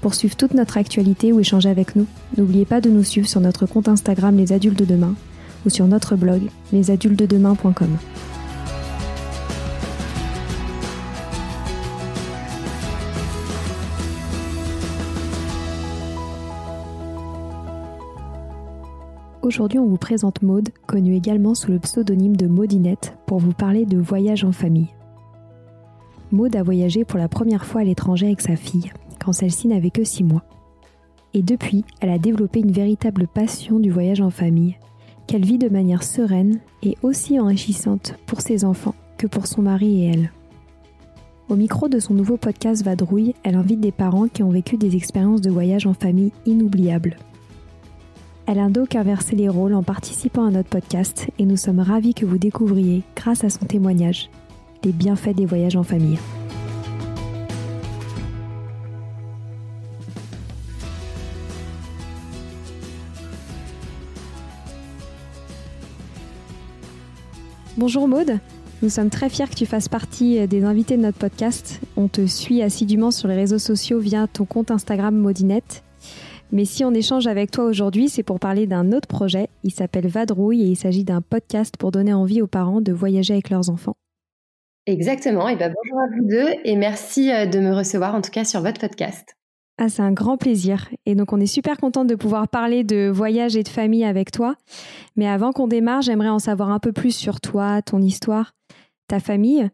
Pour suivre toute notre actualité ou échanger avec nous, n'oubliez pas de nous suivre sur notre compte Instagram Les Adultes de Demain ou sur notre blog lesadultesdedemain.com. Aujourd'hui, on vous présente Maude, connue également sous le pseudonyme de Maudinette, pour vous parler de voyage en famille. Maude a voyagé pour la première fois à l'étranger avec sa fille, quand celle-ci n'avait que 6 mois. Et depuis, elle a développé une véritable passion du voyage en famille, qu'elle vit de manière sereine et aussi enrichissante pour ses enfants que pour son mari et elle. Au micro de son nouveau podcast Vadrouille, elle invite des parents qui ont vécu des expériences de voyage en famille inoubliables. Elle a donc inversé les rôles en participant à notre podcast et nous sommes ravis que vous découvriez, grâce à son témoignage, les bienfaits des voyages en famille. Bonjour Maude, nous sommes très fiers que tu fasses partie des invités de notre podcast. On te suit assidûment sur les réseaux sociaux via ton compte Instagram Maudinette. Mais si on échange avec toi aujourd'hui, c'est pour parler d'un autre projet. Il s'appelle Vadrouille et il s'agit d'un podcast pour donner envie aux parents de voyager avec leurs enfants. Exactement. Et ben bonjour à vous deux et merci euh, de me recevoir en tout cas sur votre podcast. Ah, c'est un grand plaisir. Et donc, on est super contente de pouvoir parler de voyage et de famille avec toi. Mais avant qu'on démarre, j'aimerais en savoir un peu plus sur toi, ton histoire, ta famille.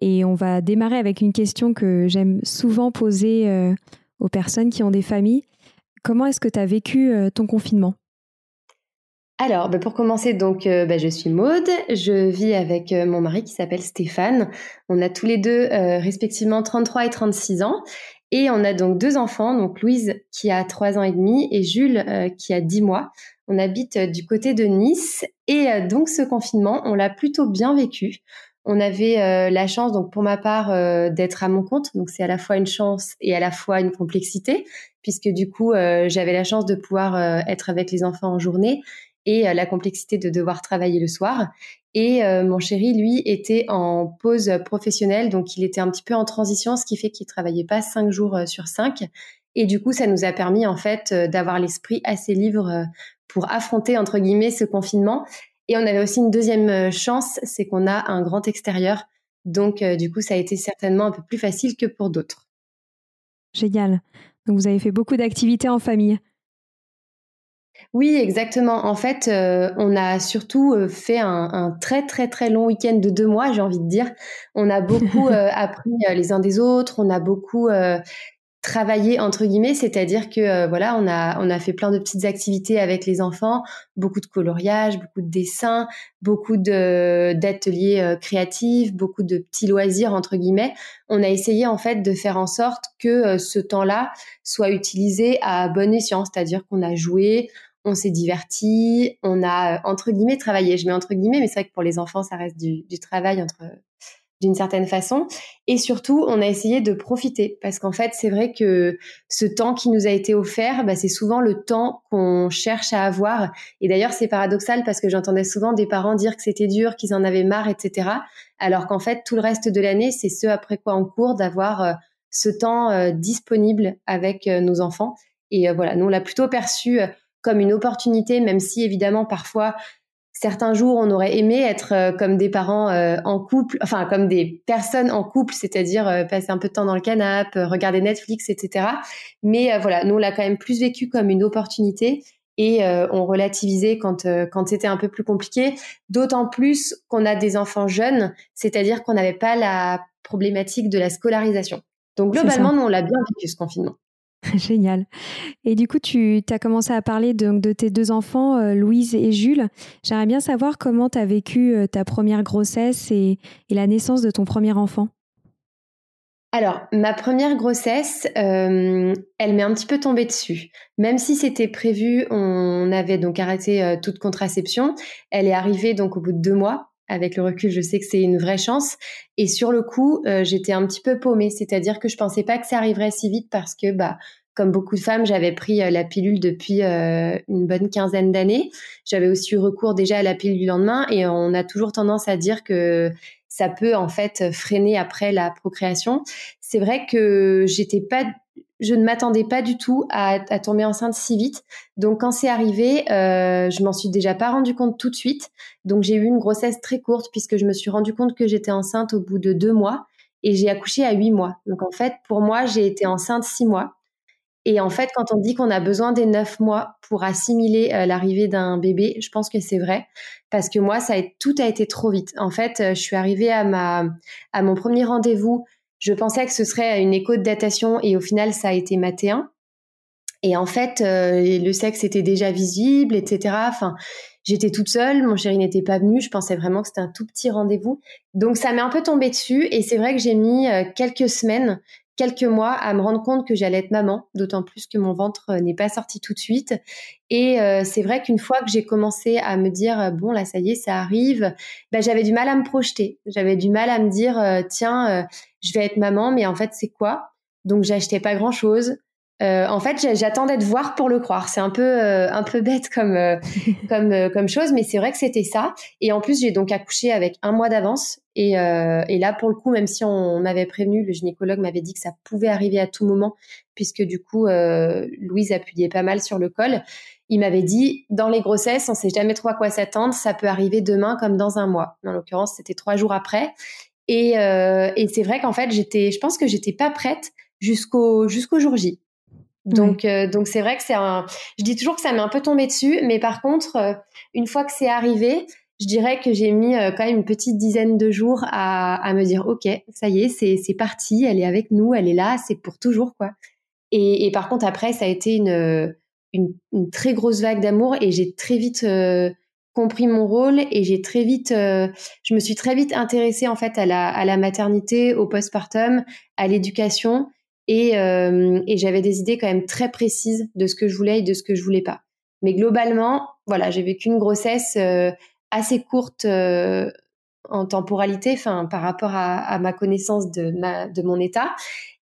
Et on va démarrer avec une question que j'aime souvent poser euh, aux personnes qui ont des familles. Comment est-ce que tu as vécu euh, ton confinement? Alors, bah, pour commencer, donc, euh, bah, je suis Maude. Je vis avec mon mari qui s'appelle Stéphane. On a tous les deux respectivement 33 et 36 ans. Et on a donc deux enfants, donc Louise qui a trois ans et demi et Jules euh, qui a dix mois. On habite euh, du côté de Nice et euh, donc ce confinement, on l'a plutôt bien vécu. On avait la chance, donc pour ma part, d'être à mon compte. Donc c'est à la fois une chance et à la fois une complexité, puisque du coup, j'avais la chance de pouvoir être avec les enfants en journée et la complexité de devoir travailler le soir. Et euh, mon chéri, lui, était en pause professionnelle, donc il était un petit peu en transition, ce qui fait qu'il travaillait pas cinq jours euh, sur cinq. Et du coup, ça nous a permis en fait euh, d'avoir l'esprit assez libre pour affronter entre guillemets ce confinement. Et on avait aussi une deuxième chance, c'est qu'on a un grand extérieur, donc du coup, ça a été certainement un peu plus facile que pour d'autres. Génial. Donc vous avez fait beaucoup d'activités en famille. Oui, exactement. En fait, euh, on a surtout euh, fait un, très très très long week-end de deux mois, j'ai envie de dire. On a beaucoup euh, appris les uns des autres, on a beaucoup travailler entre guillemets, c'est-à-dire que voilà, on a on a fait plein de petites activités avec les enfants, beaucoup de coloriage, beaucoup de dessins, beaucoup de d'ateliers créatifs, beaucoup de petits loisirs entre guillemets. On a essayé en fait de faire en sorte que ce temps-là soit utilisé à bon escient, c'est-à-dire qu'on a joué, on s'est diverti, on a entre guillemets travaillé. Je mets entre guillemets, mais c'est vrai que pour les enfants, ça reste du, du travail entre d'une certaine façon. Et surtout, on a essayé de profiter parce qu'en fait, c'est vrai que ce temps qui nous a été offert, bah, c'est souvent le temps qu'on cherche à avoir. Et d'ailleurs, c'est paradoxal parce que j'entendais souvent des parents dire que c'était dur, qu'ils en avaient marre, etc. Alors qu'en fait, tout le reste de l'année, c'est ce après quoi on court d'avoir euh, ce temps euh, disponible avec euh, nos enfants. Et voilà, nous, on l'a plutôt perçu comme une opportunité, même si évidemment, parfois, certains jours, on aurait aimé être euh, comme des parents euh, en couple, enfin comme des personnes en couple, c'est-à-dire euh, passer un peu de temps dans le canapé, regarder Netflix, etc. Mais voilà, nous on l'a quand même plus vécu comme une opportunité et on relativisait quand quand c'était un peu plus compliqué. D'autant plus qu'on a des enfants jeunes, c'est-à-dire qu'on n'avait pas la problématique de la scolarisation. Donc globalement, nous on l'a bien vécu ce confinement. Génial. Et du coup, tu as commencé à parler de, de tes deux enfants, euh, Louise et Jules. J'aimerais bien savoir comment tu as vécu euh, ta première grossesse et, la naissance de ton premier enfant. Alors, ma première grossesse, euh, elle m'est un petit peu tombée dessus. Même si c'était prévu, on avait donc arrêté toute contraception. Elle est arrivée donc au bout de deux mois. Avec le recul, je sais que c'est une vraie chance. Et sur le coup, j'étais un petit peu paumée. C'est-à-dire que je pensais pas que ça arriverait si vite parce que, bah, comme beaucoup de femmes, j'avais pris euh, la pilule depuis euh, une bonne quinzaine d'années. J'avais aussi eu recours déjà à la pilule du lendemain et on a toujours tendance à dire que ça peut en fait freiner après la procréation. C'est vrai que j'étais pas, je ne m'attendais pas du tout à, tomber enceinte si vite. Donc quand c'est arrivé, euh, je m'en suis déjà pas rendu compte tout de suite. Donc j'ai eu une grossesse très courte puisque je me suis rendu compte que j'étais enceinte au bout de deux mois et j'ai accouché à huit mois. Donc en fait, pour moi, j'ai été enceinte six mois. Et en fait, quand on dit qu'on a besoin des neuf mois pour assimiler euh, l'arrivée d'un bébé, je pense que c'est vrai parce que moi, ça a, tout a été trop vite. En fait, euh, je suis arrivée à ma à mon premier rendez-vous. Je pensais que ce serait une écho de datation et au final, ça a été maté 1. Et en fait, euh, le sexe était déjà visible, etc. Enfin, j'étais toute seule, mon chéri n'était pas venu. Je pensais vraiment que c'était un tout petit rendez-vous. Donc, ça m'est un peu tombé dessus. Et c'est vrai que j'ai mis quelques semaines quelques mois à me rendre compte que j'allais être maman, d'autant plus que mon ventre euh, n'est pas sorti tout de suite. Et euh, c'est vrai qu'une fois que j'ai commencé à me dire euh, bon là ça y est ça arrive, ben, j'avais du mal à me projeter, j'avais du mal à me dire tiens je vais être maman mais en fait c'est quoi? Donc j'achetais pas grand chose. Euh, en fait, j'attendais de voir pour le croire. C'est un peu euh, un peu bête comme euh, comme comme chose, mais c'est vrai que c'était ça. Et en plus, j'ai donc accouché avec un mois d'avance. Et, et là, pour le coup, même si on m'avait prévenu, le gynécologue m'avait dit que ça pouvait arriver à tout moment, puisque du coup, Louise appuyait pas mal sur le col. Il m'avait dit, dans les grossesses, on sait jamais trop à quoi s'attendre. Ça peut arriver demain comme dans un mois. En l'occurrence, c'était trois jours après. Et, et c'est vrai qu'en fait, j'étais, je pense que j'étais pas prête jusqu'au jusqu'au jour J. Donc, euh, donc c'est vrai que c'est un. Je dis toujours que ça m'est un peu tombé dessus, mais par contre, euh, une fois que c'est arrivé, je dirais que j'ai mis euh, quand même une petite dizaine de jours à, à me dire, ok, ça y est, c'est c'est parti, elle est avec nous, elle est là, c'est pour toujours quoi. Et, et, par contre après, ça a été une une, une très grosse vague d'amour et j'ai très vite compris mon rôle et j'ai très vite, je me suis très vite intéressée en fait à la à la maternité, au postpartum, à l'éducation et, euh, et j'avais des idées quand même très précises de ce que je voulais et de ce que je voulais pas. Mais globalement, voilà, j'ai vécu une grossesse euh, assez courte euh, en temporalité, enfin par rapport à, à, ma connaissance de, ma, de mon état,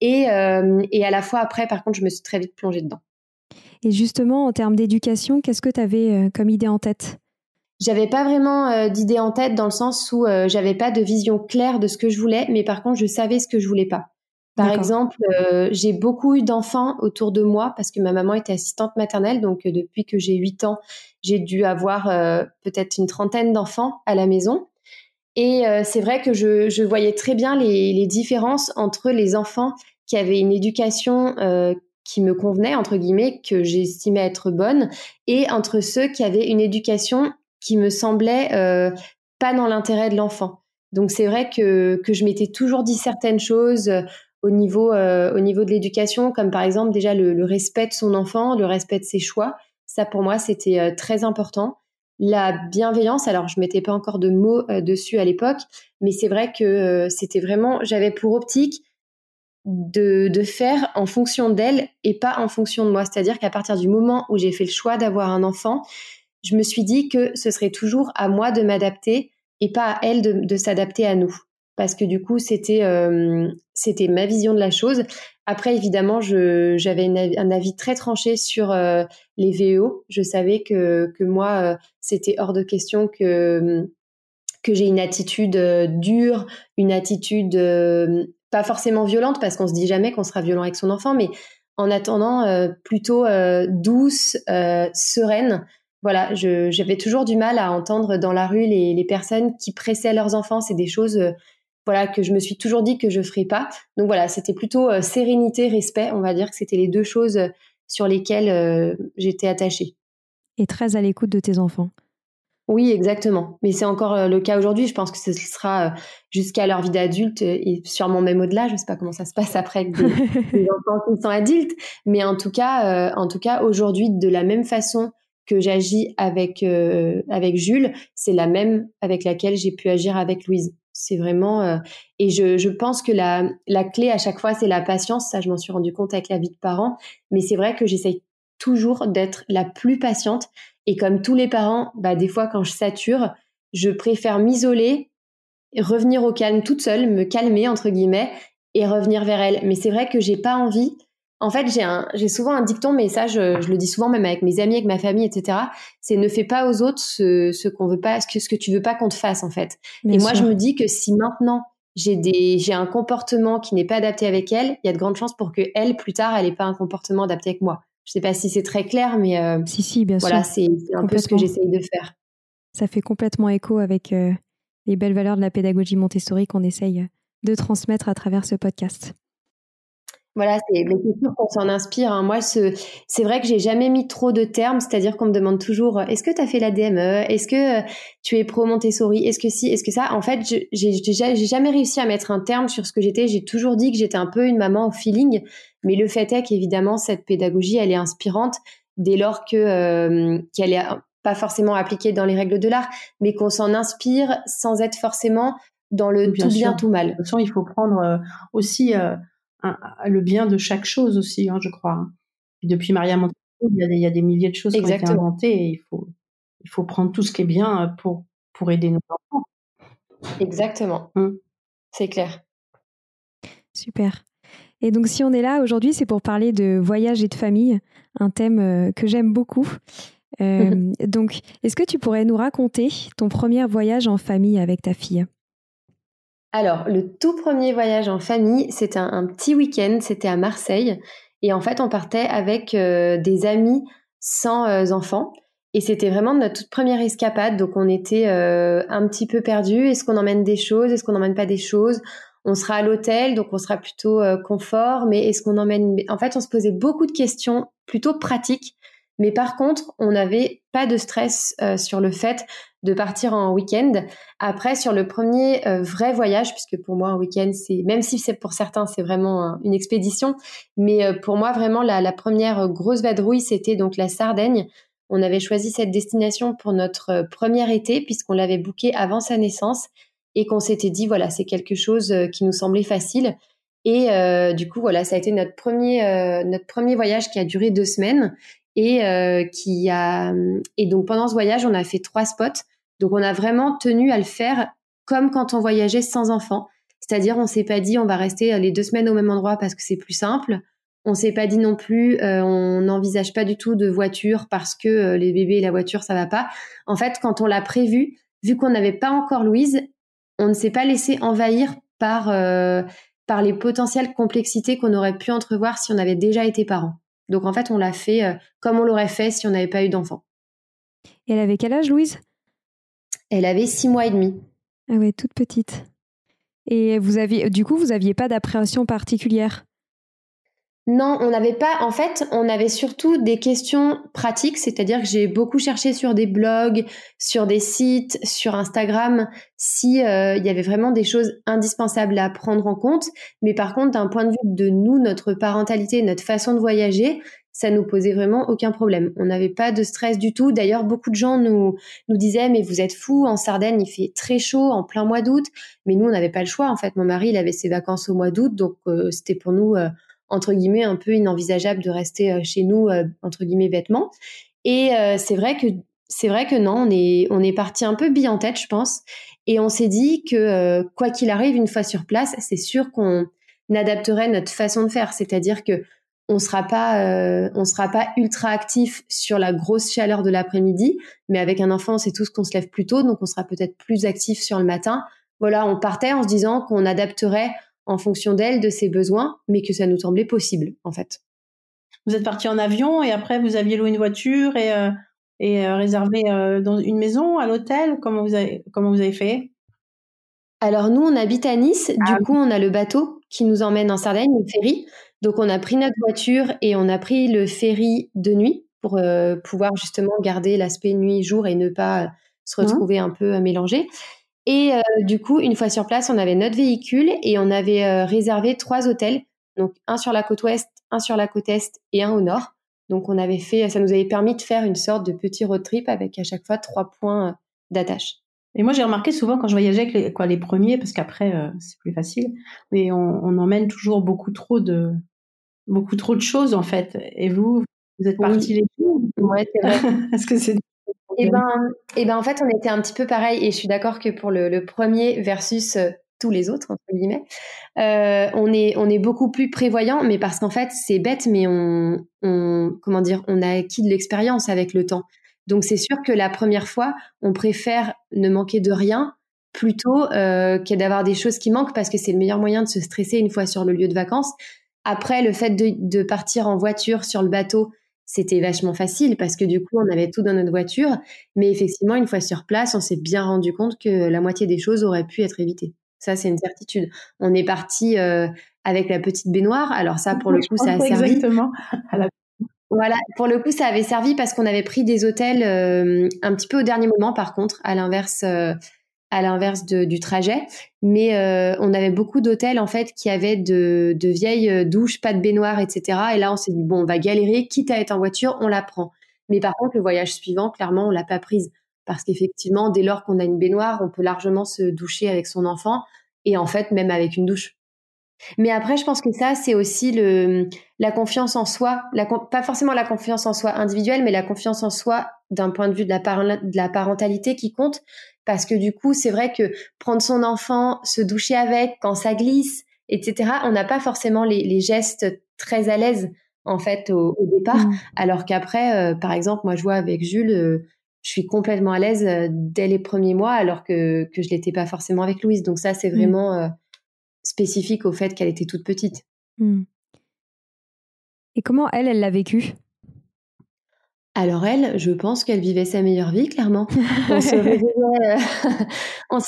et, et à la fois après, par contre, je me suis très vite plongée dedans. Et justement, en termes d'éducation, qu'est-ce que tu avais comme idée en tête? J'avais pas vraiment euh, d'idée en tête dans le sens où euh, j'avais pas de vision claire de ce que je voulais, mais par contre je savais ce que je voulais pas. Par exemple, euh, j'ai beaucoup eu d'enfants autour de moi parce que ma maman était assistante maternelle. Donc, euh, depuis que j'ai 8 ans, j'ai dû avoir euh, peut-être une trentaine d'enfants à la maison. Et c'est vrai que je, je, voyais très bien les, les, différences entre les enfants qui avaient une éducation qui me convenaient, entre guillemets, que j'estimais être bonnes, et entre ceux qui avaient une éducation qui me semblait euh, pas dans l'intérêt de l'enfant. Donc c'est vrai que, que je m'étais toujours dit certaines choses euh, au niveau, euh, au niveau de l'éducation, comme par exemple déjà le, respect de son enfant, le respect de ses choix. Ça pour moi c'était très important. La bienveillance, alors je mettais pas encore de mots dessus à l'époque, mais c'est vrai que c'était vraiment, j'avais pour optique de, de faire en fonction d'elle et pas en fonction de moi. C'est-à-dire qu'à partir du moment où j'ai fait le choix d'avoir un enfant, je me suis dit que ce serait toujours à moi de m'adapter et pas à elle de, s'adapter à nous. Parce que du coup, c'était c'était ma vision de la chose. Après, évidemment, j'avais un avis très tranché sur les VEO. Je savais que, que moi, c'était hors de question que, que j'ai une attitude dure, une attitude pas forcément violente, parce qu'on se dit jamais qu'on sera violent avec son enfant, mais en attendant plutôt douce, sereine, voilà, j'avais toujours du mal à entendre dans la rue les, personnes qui pressaient leurs enfants. C'est des choses, voilà, que je me suis toujours dit que je ferais pas. Donc voilà, c'était plutôt euh, sérénité, respect. On va dire que c'était les deux choses euh, sur lesquelles j'étais attachée. Et très à l'écoute de tes enfants. Oui, exactement. Mais c'est encore le cas aujourd'hui. Je pense que ce sera jusqu'à leur vie d'adulte et sûrement même au-delà. Je ne sais pas comment ça se passe après avec des, enfants qui sont adultes. Mais en tout cas, en tout cas, aujourd'hui, de la même façon que j'agis avec euh, avec Jules, c'est la même avec laquelle j'ai pu agir avec Louise. C'est vraiment euh, et je, je pense que la la clé à chaque fois c'est la patience. Ça, je m'en suis rendu compte avec la vie de parents. Mais c'est vrai que j'essaye toujours d'être la plus patiente. Et comme tous les parents, bah des fois quand je sature, je préfère m'isoler, revenir au calme toute seule, me calmer entre guillemets et revenir vers elle. Mais c'est vrai que j'ai pas envie en fait, j'ai un, j'ai souvent un dicton, mais ça, je, je, le dis souvent même avec mes amis, avec ma famille, etc. C'est ne fais pas aux autres ce, ce qu'on veut pas, ce que, ce que tu veux pas qu'on te fasse, en fait. et moi, je me dis que si maintenant j'ai des, j'ai un comportement qui n'est pas adapté avec elle, il y a de grandes chances pour que elle, plus tard, elle ait pas un comportement adapté avec moi. Je sais pas si c'est très clair, mais euh, si, si, bien voilà, c'est un peu ce que j'essaye de faire. Ça fait complètement écho avec euh, les belles valeurs de la pédagogie Montessori qu'on essaye de transmettre à travers ce podcast. Voilà, c'est, mais c'est sûr qu'on s'en inspire. Hein. Moi, ce, c'est vrai que j'ai jamais mis trop de termes, c'est-à-dire qu'on me demande toujours euh, est-ce que tu as fait la DME Est-ce que euh, tu es pro Montessori? Est-ce que si? Est-ce que ça? En fait, j'ai, j'ai jamais réussi à mettre un terme sur ce que j'étais. J'ai toujours dit que j'étais un peu une maman au feeling, mais le fait est qu'évidemment, cette pédagogie, elle est inspirante dès lors que euh, qu'elle est pas forcément appliquée dans les règles de l'art, mais qu'on s'en inspire sans être forcément dans le tout bien, tout mal. De toute façon, il faut prendre aussi le bien de chaque chose aussi, hein, je crois. Depuis Maria Montessori, il y, a des, milliers de choses qui ont été inventées et il faut, il faut prendre tout ce qui est bien euh, pour, pour aider nos enfants. Exactement. Mmh. C'est clair. Super. Et donc, si on est là aujourd'hui, c'est pour parler de voyage et de famille, un thème euh, que j'aime beaucoup. Euh, donc, est-ce que tu pourrais nous raconter ton premier voyage en famille avec ta fille? Alors, le tout premier voyage en famille, c'était un, petit week-end, c'était à Marseille. Et en fait, on partait avec euh, des amis sans euh, enfants. Et c'était vraiment notre toute première escapade. Donc, on était euh, un petit peu perdus. Est-ce qu'on emmène des choses? Est-ce qu'on n'emmène pas des choses? On sera à l'hôtel, donc on sera plutôt confort. Mais est-ce qu'on emmène... En fait, on se posait beaucoup de questions plutôt pratiques. Mais par contre, on n'avait pas de stress sur le fait de partir en week-end. Après, sur le premier euh, vrai voyage, puisque pour moi un week-end, c'est même si c'est pour certains c'est vraiment une expédition, mais euh, pour moi vraiment la, première grosse vadrouille, c'était donc la Sardaigne. On avait choisi cette destination pour notre euh, premier été puisqu'on l'avait booké avant sa naissance et qu'on s'était dit voilà c'est quelque chose qui nous semblait facile. Et du coup voilà ça a été notre premier notre premier voyage qui a duré deux semaines et qui a et donc pendant ce voyage on a fait trois spots donc on a vraiment tenu à le faire comme quand on voyageait sans enfant. C'est-à-dire on s'est pas dit on va rester euh, les deux semaines au même endroit parce que c'est plus simple. On s'est pas dit non plus euh, on n'envisage pas du tout de voiture parce que euh, les bébés et la voiture ça va pas. En fait, quand on l'a prévu, vu qu'on n'avait pas encore Louise, on ne s'est pas laissé envahir par par les potentielles complexités qu'on aurait pu entrevoir si on avait déjà été parent. Donc en fait, on l'a fait comme on l'aurait fait si on n'avait pas eu d'enfant. Et elle avait quel âge, Louise? Elle avait six mois et demi. Ah ouais, toute petite. Et vous aviez, du coup, vous n'aviez pas d'appréhension particulière? Non, on n'avait pas. En fait, on avait surtout des questions pratiques, c'est-à-dire que j'ai beaucoup cherché sur des blogs, sur des sites, sur Instagram, si euh, il y avait vraiment des choses indispensables à prendre en compte. Mais par contre, d'un point de vue de nous, notre parentalité, notre façon de voyager, ça nous posait vraiment aucun problème. On n'avait pas de stress du tout. D'ailleurs, beaucoup de gens nous nous disaient mais vous êtes fous en Sardaigne, il fait très chaud en plein mois d'août. Mais nous, on n'avait pas le choix. En fait, mon mari, il avait ses vacances au mois d'août, donc euh, c'était pour nous entre guillemets un peu inenvisageable de rester euh, chez nous euh, entre guillemets bêtement. Et euh, c'est vrai que c'est vrai que non, on est on est parti un peu bille en tête, je pense, et on s'est dit que quoi qu'il arrive, une fois sur place, c'est sûr qu'on adapterait notre façon de faire, c'est-à-dire que on sera pas on sera pas ultra actif sur la grosse chaleur de l'après-midi, mais avec un enfant, c'est tout ce qu'on se lève plus tôt, donc on sera peut-être plus actif sur le matin. Voilà, on partait en se disant qu'on adapterait en fonction d'elle, de ses besoins, mais que ça nous semblait possible, en fait. Vous êtes parti en avion et après vous aviez loué une voiture et, euh, et euh, réservé euh, dans une maison, à l'hôtel. Comment vous avez comment vous avez fait? Alors nous, on habite à Nice. du ah coup, on a le bateau qui nous emmène en Sardaigne, le ferry. Donc on a pris notre voiture et on a pris le ferry de nuit pour pouvoir justement garder l'aspect nuit-jour et ne pas se retrouver un peu mélangé. Et euh, du coup, une fois sur place, on avait notre véhicule et on avait euh, réservé trois hôtels, donc un sur la côte ouest, un sur la côte est et un au nord. Donc on avait fait, ça nous avait permis de faire une sorte de petit road trip avec à chaque fois trois points euh, d'attache. Et moi, j'ai remarqué souvent quand je voyageais avec les, quoi, les premiers, parce qu'après, c'est plus facile, mais on, on, emmène toujours beaucoup trop de, beaucoup trop de choses, en fait. Et vous, vous êtes partis les deux Ouais, c'est vrai. Est-ce que c'est eh ben, eh ben, en fait, on était un petit peu pareil. Et je suis d'accord que pour le, premier versus euh, tous les autres entre guillemets, euh, on est on est beaucoup plus prévoyant, mais parce qu'en fait, c'est bête, mais on, on comment dire, on a acquis de l'expérience avec le temps. Donc c'est sûr que la première fois, on préfère ne manquer de rien plutôt euh, que d'avoir des choses qui manquent parce que c'est le meilleur moyen de se stresser une fois sur le lieu de vacances. Après, le fait de, de partir en voiture sur le bateau, c'était vachement facile parce que du coup, on avait tout dans notre voiture. Mais effectivement, une fois sur place, on s'est bien rendu compte que la moitié des choses auraient pu être évitées. Ça, c'est une certitude. On est parti euh, avec la petite baignoire. Alors ça, pour le coup, ça a servi. Exactement. Voilà, pour le coup, ça avait servi parce qu'on avait pris des hôtels euh, un petit peu au dernier moment, par contre, à l'inverse. Euh, à l'inverse du trajet. Mais euh, on avait beaucoup d'hôtels en fait qui avaient de, de, vieilles euh, douches, pas de baignoire, etc. Et là, on s'est dit bon, on va galérer, quitte à être en voiture, on la prend. Mais par contre, le voyage suivant, clairement, on l'a pas prise parce qu'effectivement, dès lors qu'on a une baignoire, on peut largement se doucher avec son enfant et en fait, même avec une douche. Mais après, je pense que ça, c'est aussi le, la confiance en soi, la, pas forcément la confiance en soi individuelle, mais la confiance en soi d'un point de vue de la, de la parentalité qui compte. Parce que du coup, c'est vrai que prendre son enfant, se doucher avec, quand ça glisse, etc., on n'a pas forcément les, les, gestes très à l'aise, en fait, au, départ. Mmh. Alors qu'après, euh, par exemple, moi, je vois avec Jules, euh, je suis complètement à l'aise euh, dès les premiers mois, alors que, que je l'étais pas forcément avec Louise. Donc ça, c'est mmh. Spécifique au fait qu'elle était toute petite. Hmm. Et comment elle, elle l'a vécu? Alors elle, je pense qu'elle vivait sa meilleure vie, clairement. On se,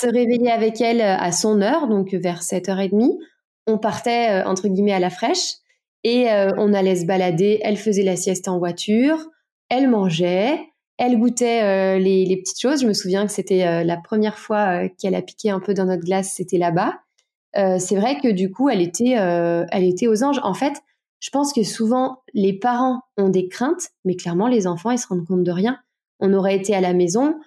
réveillait, avec elle à son heure, donc vers 7h30. On partait, euh, entre guillemets, à la fraîche et euh, on allait se balader. Elle faisait la sieste en voiture, elle mangeait, elle goûtait euh, les, les, petites choses. Je me souviens que c'était la première fois qu'elle a piqué un peu dans notre glace, c'était là-bas. Euh, c'est vrai que du coup, elle était, euh, elle était aux anges. En fait, je pense que souvent, les parents ont des craintes, mais clairement, les enfants, ils se rendent compte de rien. On aurait été à la maison.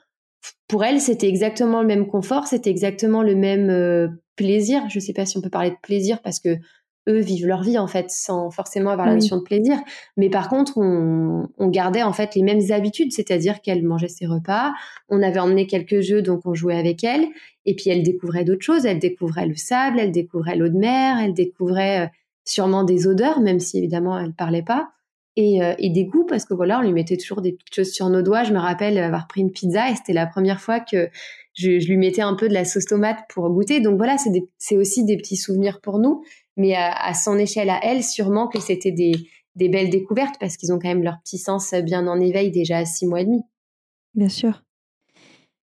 Pour elle, c'était exactement le même confort, c'était exactement le même euh, plaisir. Je ne sais pas si on peut parler de plaisir parce que eux vivent leur vie en fait sans forcément avoir la notion de plaisir. Mais par contre, on, gardait en fait les mêmes habitudes, c'est-à-dire qu'elle mangeait ses repas, on avait emmené quelques jeux donc on jouait avec elle, et puis elle découvrait d'autres choses. Elle découvrait le sable, elle découvrait l'eau de mer, elle découvrait euh, sûrement des odeurs, même si évidemment elle parlait pas. Et, euh, et, des goûts parce que voilà on lui mettait toujours des petites choses sur nos doigts je me rappelle avoir pris une pizza et c'était la première fois que je, je, lui mettais un peu de la sauce tomate pour goûter donc voilà c'est aussi des petits souvenirs pour nous mais à, son échelle à elle, sûrement que c'était des, des belles découvertes parce qu'ils ont quand même leur petit sens bien en éveil déjà à six mois et demi. Bien sûr.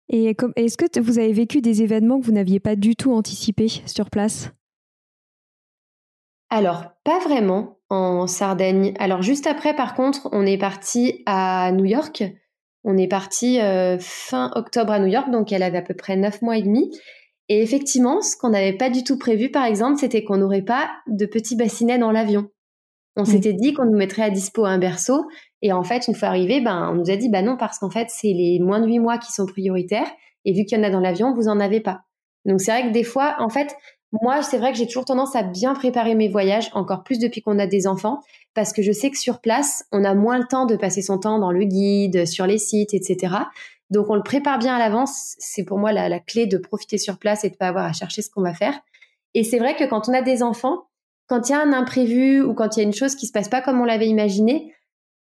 Et est-ce que vous avez vécu des événements que vous n'aviez pas du tout anticipés sur place? Alors, pas vraiment en Sardaigne. Alors, juste après, par contre, on est parti à New York. On est parti euh, fin octobre à New York, donc elle avait à peu près neuf mois et demi. Et effectivement, ce qu'on n'avait pas du tout prévu, par exemple, c'était qu'on n'aurait pas de petits bassinets dans l'avion. On s'était dit qu'on nous mettrait à dispo un berceau. Et en fait, une fois arrivé, ben, on nous a dit, bah non, parce qu'en fait, c'est les moins de huit mois qui sont prioritaires. Et vu qu'il y en a dans l'avion, vous en avez pas. Donc c'est vrai que des fois, en fait, moi, c'est vrai que j'ai toujours tendance à bien préparer mes voyages, encore plus depuis qu'on a des enfants, parce que je sais que sur place, on a moins le temps de passer son temps dans le guide, sur les sites, etc. Donc on le prépare bien à l'avance. C'est pour moi la, la, clé de profiter sur place et de pas avoir à chercher ce qu'on va faire. Et c'est vrai que quand on a des enfants, quand il y a un imprévu ou quand il y a une chose qui se passe pas comme on l'avait imaginé,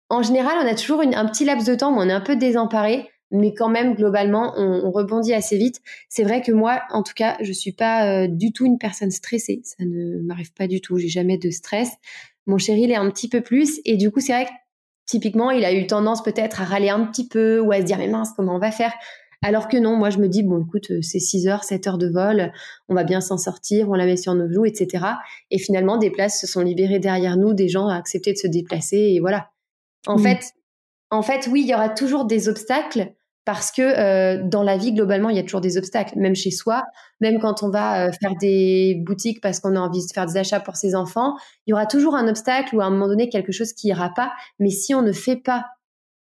en général, on a toujours un petit laps de temps où on est un peu désemparé, mais quand même, globalement, on, rebondit assez vite. C'est vrai que moi, en tout cas, je suis pas euh, du tout une personne stressée. Ça ne m'arrive pas du tout. J'ai jamais de stress. Mon chéri, il est un petit peu plus. Et du coup, c'est vrai que typiquement, il a eu tendance peut-être à râler un petit peu ou à se dire, mais mince, comment on va faire? Alors que non, moi je me dis, bon écoute, euh, c'est 6 heures, 7 heures de vol, on va bien s'en sortir, on la met sur nos joues, etc. Et finalement, des places se sont libérées derrière nous, des gens ont accepté de se déplacer, et voilà. En mmh. fait, en fait, oui, il y aura toujours des obstacles, parce que euh, dans la vie globalement il y a toujours des obstacles même chez soi. Même quand on va euh, faire des boutiques parce qu'on a envie de faire des achats pour ses enfants il y aura toujours un obstacle ou à un moment donné quelque chose qui ira pas. Mais si on ne fait pas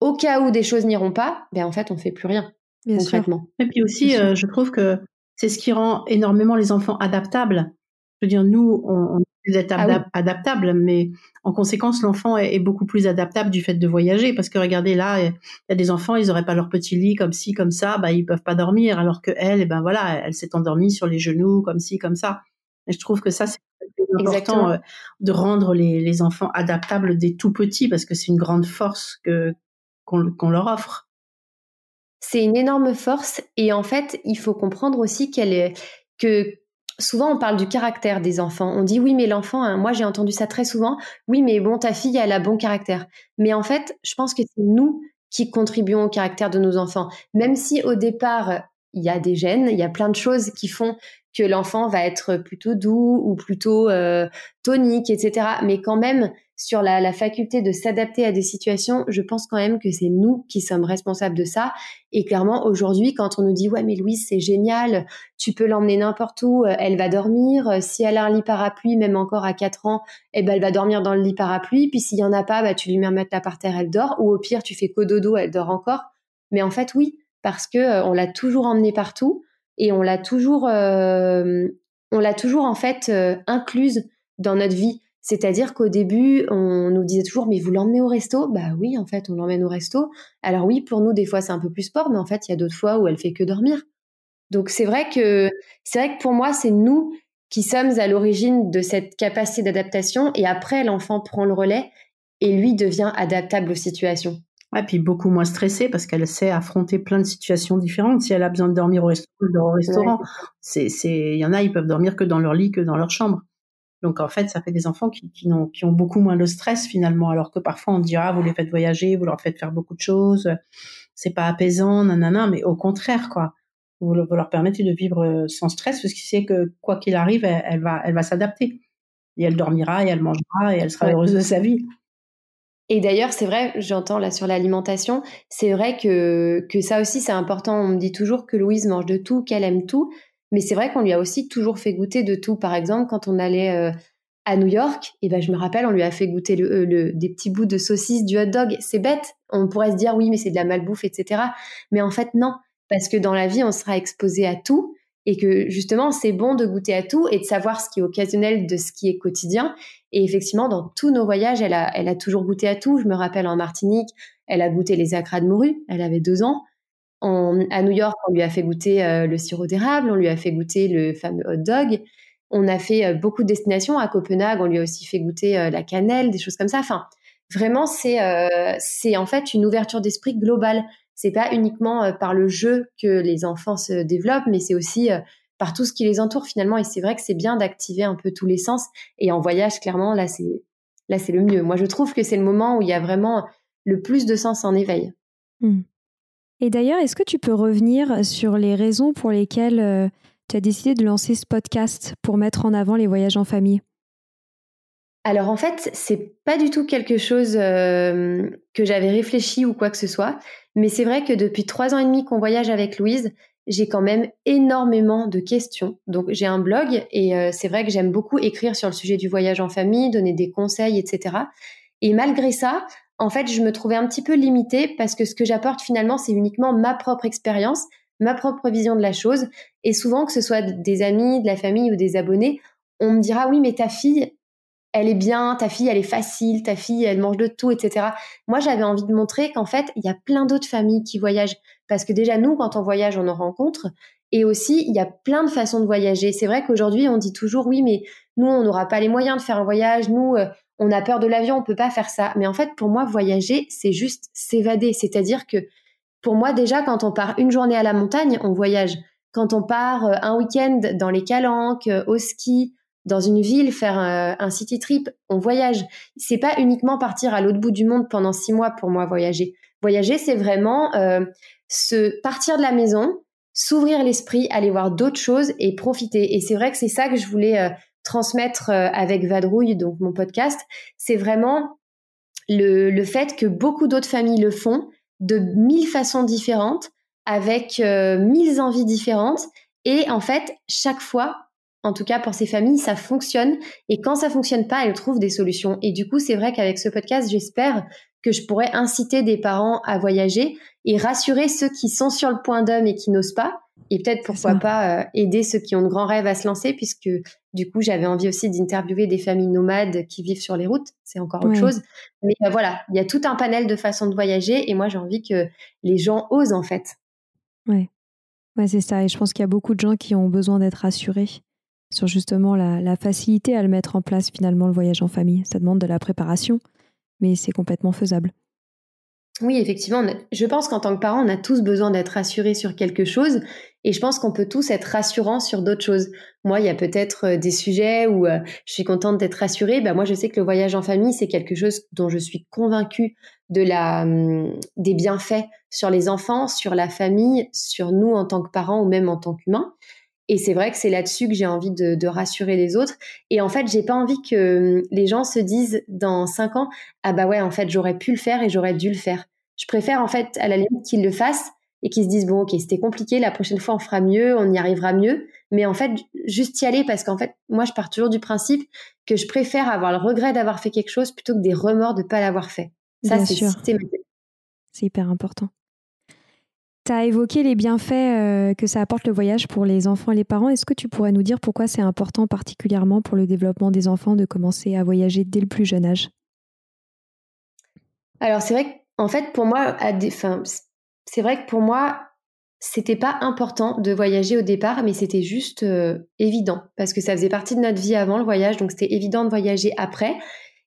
au cas où des choses n'iront pas ben en fait on fait plus rien concrètement. Et puis aussi euh, je trouve que c'est ce qui rend énormément les enfants adaptables. Je veux dire nous on, on est ah adaptable, mais en conséquence, l'enfant est, beaucoup plus adaptable du fait de voyager. Parce que regardez là, il y a des enfants, ils n'auraient pas leur petit lit comme ci, comme ça, bah ils peuvent pas dormir, alors que elle, et eh ben voilà, elle s'est endormie sur les genoux comme ci, comme ça. Et je trouve que ça, c'est important euh, de rendre les, enfants adaptables des tout petits, parce que c'est une grande force que qu'on leur offre. C'est une énorme force, et en fait, il faut comprendre aussi qu'elle est que souvent on parle du caractère des enfants. On dit oui, mais l'enfant, hein, moi j'ai entendu ça très souvent, oui, mais bon, ta fille, elle a bon caractère. Mais en fait, je pense que c'est nous qui contribuons au caractère de nos enfants. Même si au départ, il y a des gènes, il y a plein de choses qui font que l'enfant va être plutôt doux ou plutôt euh, tonique, etc. Mais quand même, sur la, faculté de s'adapter à des situations, je pense quand même que c'est nous qui sommes responsables de ça. Et clairement, aujourd'hui, quand on nous dit ouais mais Louise c'est génial, tu peux l'emmener n'importe où, euh, elle va dormir. Euh, si elle a un lit parapluie, même encore à 4 ans, eh ben elle va dormir dans le lit parapluie. Puis s'il y en a pas, bah tu lui mets un matelas par terre, elle dort. Ou au pire, tu fais cododo, elle dort encore. Mais en fait, oui, parce que euh, on l'a toujours emmenée partout et on l'a toujours, on l'a toujours en fait incluse dans notre vie. C'est-à-dire qu'au début, on nous disait toujours, mais vous l'emmenez au resto? Bah oui, en fait, on l'emmène au resto. Alors oui, pour nous, des fois, c'est un peu plus sport, mais en fait, il y a d'autres fois où elle fait que dormir. Donc c'est vrai que c'est vrai que pour moi, c'est nous qui sommes à l'origine de cette capacité d'adaptation, et après, l'enfant prend le relais et lui devient adaptable aux situations. Et puis beaucoup moins stressée parce qu'elle sait affronter plein de situations différentes. Si elle a besoin de dormir au restaurant, c'est, il y en a, ils peuvent dormir que dans leur lit, que dans leur chambre. Donc en fait, ça fait des enfants qui, qui, ont, qui ont beaucoup moins de stress finalement, alors que parfois on dit ah vous les faites voyager, vous leur faites faire beaucoup de choses, c'est pas apaisant, nanana, mais au contraire quoi, vous, leur permettez de vivre euh, sans stress parce qu'ils sait que quoi qu'il arrive, elle, va elle va s'adapter. Et elle dormira et elle mangera et elle sera heureuse de sa vie. Et d'ailleurs, c'est vrai, j'entends là sur l'alimentation, c'est vrai que, que ça aussi c'est important. On me dit toujours que Louise mange de tout, qu'elle aime tout, mais c'est vrai qu'on lui a aussi toujours fait goûter de tout. Par exemple, quand on allait euh, à New York, et ben je me rappelle, on lui a fait goûter le, euh, le, des petits bouts de saucisse, du hot dog. C'est bête. On pourrait se dire oui, mais c'est de la malbouffe, etc. Mais en fait, non, parce que dans la vie, on sera exposé à tout et que justement, c'est bon de goûter à tout et de savoir ce qui est occasionnel de ce qui est quotidien. Et effectivement, dans tous nos voyages, elle a, elle a toujours goûté à tout. Je me rappelle en Martinique, elle a goûté les acras de morue. Elle avait deux ans à New York, on lui a fait goûter euh, le sirop d'érable, on lui a fait goûter le fameux hot dog. On a fait euh, beaucoup de destinations à Copenhague, on lui a aussi fait goûter euh, la cannelle, des choses comme ça. Enfin, vraiment, c'est c'est en fait une ouverture d'esprit globale. C'est pas uniquement par le jeu que les enfants se développent, mais c'est aussi par tout ce qui les entoure finalement. Et c'est vrai que c'est bien d'activer un peu tous les sens. Et en voyage, clairement, là, c'est là, c'est le mieux. Moi, je trouve que c'est le moment où il y a vraiment le plus de sens en éveil. Mmh. Et d'ailleurs, est-ce que tu peux revenir sur les raisons pour lesquelles euh, tu as décidé de lancer ce podcast pour mettre en avant les voyages en famille? Alors en fait, c'est pas du tout quelque chose euh, que j'avais réfléchi ou quoi que ce soit, mais c'est vrai que depuis trois ans et demi qu'on voyage avec Louise, j'ai quand même énormément de questions. Donc j'ai un blog et euh, c'est vrai que j'aime beaucoup écrire sur le sujet du voyage en famille, donner des conseils, etc. Et malgré ça, en fait, je me trouvais un petit peu limitée parce que ce que j'apporte finalement, c'est uniquement ma propre expérience, ma propre vision de la chose. Et souvent, que ce soit des amis, de la famille ou des abonnés, on me dira oui, mais ta fille, elle est bien, ta fille, elle est facile, ta fille, elle mange de tout, etc. Moi, j'avais envie de montrer qu'en fait, il y a plein d'autres familles qui voyagent. Parce que déjà, nous, quand on voyage, on en rencontre. Et aussi, il y a plein de façons de voyager. C'est vrai qu'aujourd'hui, on dit toujours, oui, mais nous, on n'aura pas les moyens de faire un voyage. Nous, euh, on a peur de l'avion, on peut pas faire ça. Mais en fait, pour moi, voyager, c'est juste s'évader. C'est-à-dire que, pour moi, déjà, quand on part une journée à la montagne, on voyage. Quand on part euh, un week-end dans les calanques, euh, au ski, dans une ville, faire un, city trip, on voyage. C'est pas uniquement partir à l'autre bout du monde pendant six mois pour moi voyager. Voyager, c'est vraiment euh, se partir de la maison, s'ouvrir l'esprit, aller voir d'autres choses et profiter. Et c'est vrai que c'est ça que je voulais euh, transmettre euh, avec Vadrouille, donc mon podcast. C'est vraiment le, le, fait que beaucoup d'autres familles le font de mille façons différentes, avec mille envies différentes. Et en fait, chaque fois, en tout cas pour ces familles, ça fonctionne. Et quand ça fonctionne pas, elles trouvent des solutions. Et du coup, c'est vrai qu'avec ce podcast, j'espère que je pourrais inciter des parents à voyager et rassurer ceux qui sont sur le point d'homme et qui n'osent pas. Et peut-être pourquoi pas euh, aider ceux qui ont de grands rêves à se lancer, puisque du coup j'avais envie aussi d'interviewer des familles nomades qui vivent sur les routes. C'est encore autre chose. Mais euh, voilà, il y a tout un panel de façons de voyager, et moi j'ai envie que les gens osent en fait. Ouais, ouais c'est ça. Et je pense qu'il y a beaucoup de gens qui ont besoin d'être rassurés sur justement la, facilité à le mettre en place finalement le voyage en famille. Ça demande de la préparation, mais c'est complètement faisable. Oui, effectivement. Je pense qu'en tant que parent, on a tous besoin d'être rassurés sur quelque chose et je pense qu'on peut tous être rassurants sur d'autres choses. Moi, il y a peut-être euh, des sujets où euh, je suis contente d'être rassurée. Ben, moi, je sais que le voyage en famille, c'est quelque chose dont je suis convaincue de la, hum, des bienfaits sur les enfants, sur la famille, sur nous en tant que parents ou même en tant qu'humains. Et c'est vrai que c'est là-dessus que j'ai envie de, rassurer les autres. Et en fait, j'ai pas envie que hum, les gens se disent dans cinq ans, ah bah ouais, en fait, j'aurais pu le faire et j'aurais dû le faire. Je préfère en fait à la limite qu'ils le fassent et qu'ils se disent bon ok c'était compliqué la prochaine fois on fera mieux on y arrivera mieux. Mais en fait juste y aller parce qu'en fait moi je pars toujours du principe que je préfère avoir le regret d'avoir fait quelque chose plutôt que des remords de pas l'avoir fait. Ça c'est c'est hyper important. Tu as évoqué les bienfaits euh, que ça apporte le voyage pour les enfants et les parents. Est-ce que tu pourrais nous dire pourquoi c'est important particulièrement pour le développement des enfants de commencer à voyager dès le plus jeune âge? Alors c'est vrai qu'en fait pour moi, c'est vrai que pour moi, c'était pas important de voyager au départ, mais c'était juste euh, évident parce que ça faisait partie de notre vie avant le voyage, donc c'était évident de voyager après.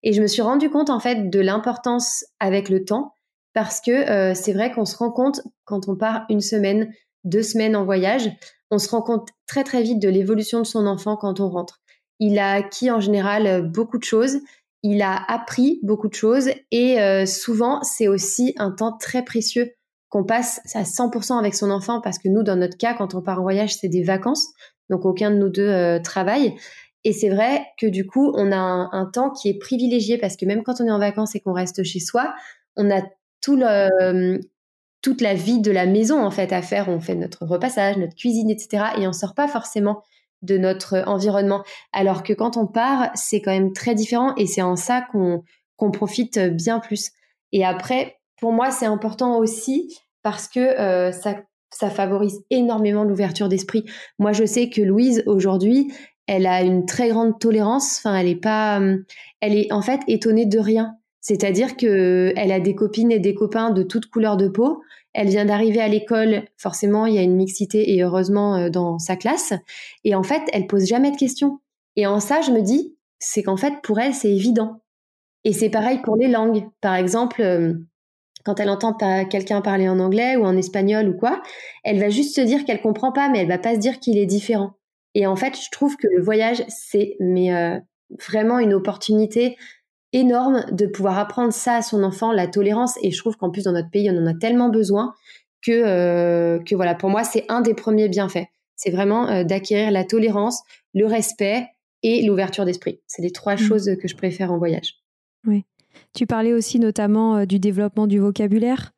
Et je me suis rendu compte en fait de l'importance avec le temps parce que euh, c'est vrai qu'on se rend compte quand on part une semaine, deux semaines en voyage, on se rend compte très très vite de l'évolution de son enfant quand on rentre. Il a acquis en général euh, beaucoup de choses, il a appris beaucoup de choses et euh, souvent c'est aussi un temps très précieux qu'on passe à 100% avec son enfant parce que nous dans notre cas quand on part en voyage c'est des vacances donc aucun de nous deux travaille et c'est vrai que du coup on a un, un temps qui est privilégié parce que même quand on est en vacances et qu'on reste chez soi on a tout le, toute la vie de la maison en fait à faire. On fait notre repassage, notre cuisine, etc. Et on sort pas forcément de notre environnement. Alors que quand on part, c'est quand même très différent et c'est en ça qu'on profite bien plus. Et après, pour moi, c'est important aussi parce que euh, ça, ça favorise énormément l'ouverture d'esprit. Moi, je sais que Louise aujourd'hui, elle a une très grande tolérance. Enfin, elle est pas, elle est en fait étonnée de rien. C'est-à-dire que elle a des copines et des copains de toutes couleurs de peau. Elle vient d'arriver à l'école, forcément, il y a une mixité et heureusement euh, dans sa classe. Et en fait, elle pose jamais de questions. Et en ça, je me dis, c'est qu'en fait, pour elle, c'est évident. Et c'est pareil pour les langues. Par exemple, euh, quand elle entend quelqu'un parler en anglais ou en espagnol ou quoi, elle va juste se dire qu'elle comprend pas, mais elle va pas se dire qu'il est différent. Et en fait, je trouve que le voyage, c'est mais euh, vraiment une opportunité énorme de pouvoir apprendre ça à son enfant, la tolérance. Et je trouve qu'en plus dans notre pays, on en a tellement besoin que, euh, que voilà, pour moi, c'est un des premiers bienfaits. C'est vraiment euh, d'acquérir la tolérance, le respect et l'ouverture d'esprit. C'est les trois mmh. choses que je préfère en voyage. Oui. Tu parlais aussi notamment euh, du développement du vocabulaire.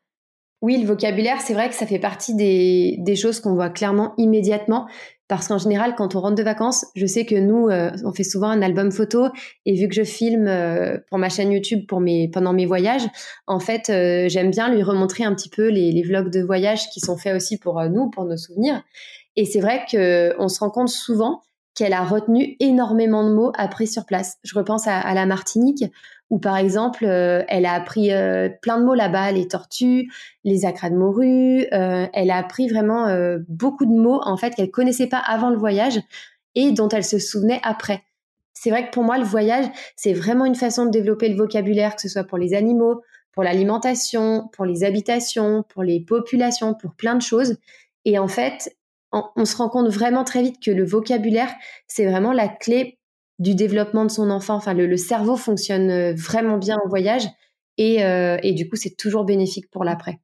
Oui, le vocabulaire, c'est vrai que ça fait partie des, des choses qu'on voit clairement immédiatement. Parce qu'en général, quand on rentre de vacances, je sais que nous, euh, on fait souvent un album photo. Et vu que je filme euh, pour ma chaîne YouTube pour mes, pendant mes voyages, en fait, j'aime bien lui remontrer un petit peu les, vlogs de voyage qui sont faits aussi pour nous, pour nos souvenirs. Et c'est vrai qu'on se rend compte souvent qu'elle a retenu énormément de mots appris sur place. Je repense à, la Martinique, où par exemple, euh, elle a appris euh, plein de mots là-bas, les tortues, les acras de morue. Euh, elle a appris vraiment beaucoup de mots en fait qu'elle connaissait pas avant le voyage et dont elle se souvenait après. C'est vrai que pour moi, le voyage, c'est vraiment une façon de développer le vocabulaire, que ce soit pour les animaux, pour l'alimentation, pour les habitations, pour les populations, pour plein de choses. Et en fait, on, se rend compte vraiment très vite que le vocabulaire, c'est vraiment la clé du développement de son enfant. Enfin, le, cerveau fonctionne euh, vraiment bien en voyage euh, et, du coup, c'est toujours bénéfique pour l'après.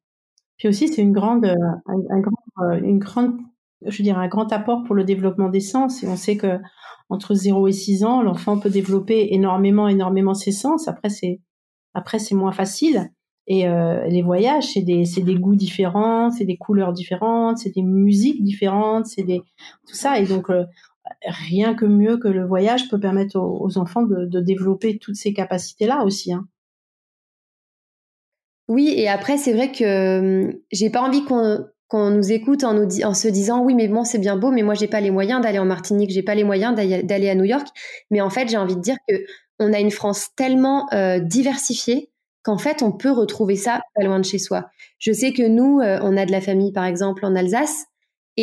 Puis aussi, c'est une grande, euh, un, grand, une grande, je dirais, un grand apport pour le développement des sens. Et on sait que entre 0 et 6 ans, l'enfant peut développer énormément, énormément ses sens. Après, c'est, après, c'est moins facile. Et les voyages, c'est des, des goûts différents, c'est des couleurs différentes, c'est des musiques différentes, c'est des tout ça. Et donc rien que mieux que le voyage peut permettre aux, enfants de, développer toutes ces capacités-là aussi. Hein. Oui, et après c'est vrai que hum, j'ai pas envie qu'on qu'on nous écoute en, nous se disant oui mais bon c'est bien beau mais moi j'ai pas les moyens d'aller en Martinique j'ai pas les moyens d'aller à New York mais en fait j'ai envie de dire que on a une France tellement euh, diversifiée qu'en fait, on peut retrouver ça pas loin de chez soi. Je sais que nous, euh, on a de la famille, par exemple, en Alsace.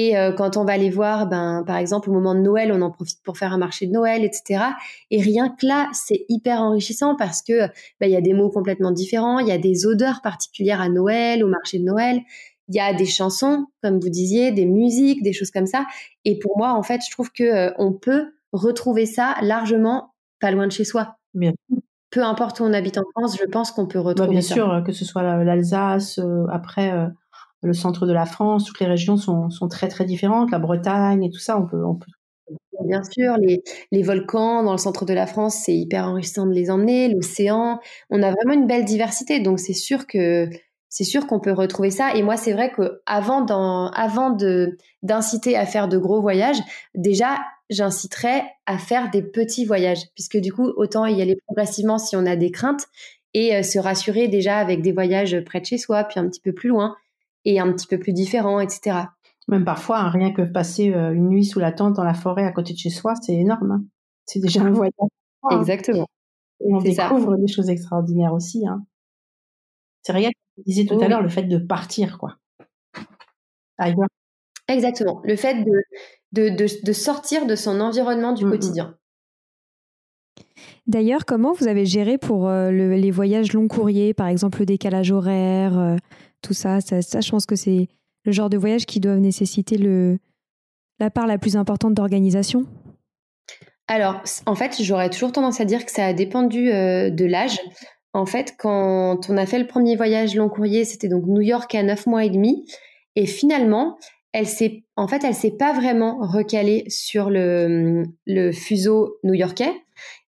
Et euh, quand on va les voir, ben, par exemple, au moment de Noël, on en profite pour faire un marché de Noël, etc. Et rien que là, c'est hyper enrichissant parce que ben, il y a des mots complètement différents, il y a des odeurs particulières à Noël, au marché de Noël, il y a des chansons, comme vous disiez, des musiques, des choses comme ça. Et pour moi, en fait, je trouve que euh, on peut retrouver ça largement pas loin de chez soi. Bien peu importe où on habite en France, je pense qu'on peut bah, retrouver bien sûr, que ce soit l'Alsace, euh, après euh, le centre de la France, toutes les régions sont, sont, très très différentes, la Bretagne et tout ça, on peut. Bien sûr, les, les, volcans dans le centre de la France, c'est hyper enrichissant de les emmener, l'océan, on a vraiment une belle diversité, donc c'est sûr que c'est sûr qu'on peut retrouver ça. Et moi, c'est vrai que avant, avant de d'inciter à faire de gros voyages, déjà j'inciterais à faire des petits voyages, puisque du coup, autant y aller progressivement si on a des craintes et euh, se rassurer déjà avec des voyages près de chez soi, puis un petit peu plus loin et un petit peu plus différents, etc. Même parfois, hein, rien que passer euh, une nuit sous la tente dans la forêt à côté de chez soi, c'est énorme. Hein. C'est déjà un voyage. Hein. Exactement. Et on découvre des choses extraordinaires aussi. C'est rien que tu disais tout à l'heure, le fait de partir, quoi. Ailleurs. Exactement. Le fait de, de, sortir de son environnement du mmh, mmh. quotidien. D'ailleurs, comment vous avez géré pour euh, les voyages long courriers, par exemple le décalage horaire, euh, tout ça, ça, je pense que c'est le genre de voyage qui doivent nécessiter le, la part la plus importante d'organisation Alors, en fait, j'aurais toujours tendance à dire que ça a dépendu euh, de l'âge. En fait, quand on a fait le premier voyage long courrier, c'était donc New York à 9 mois et demi. Et finalement, elle s'est, en fait, elle s'est pas vraiment recalée sur le, le fuseau new-yorkais.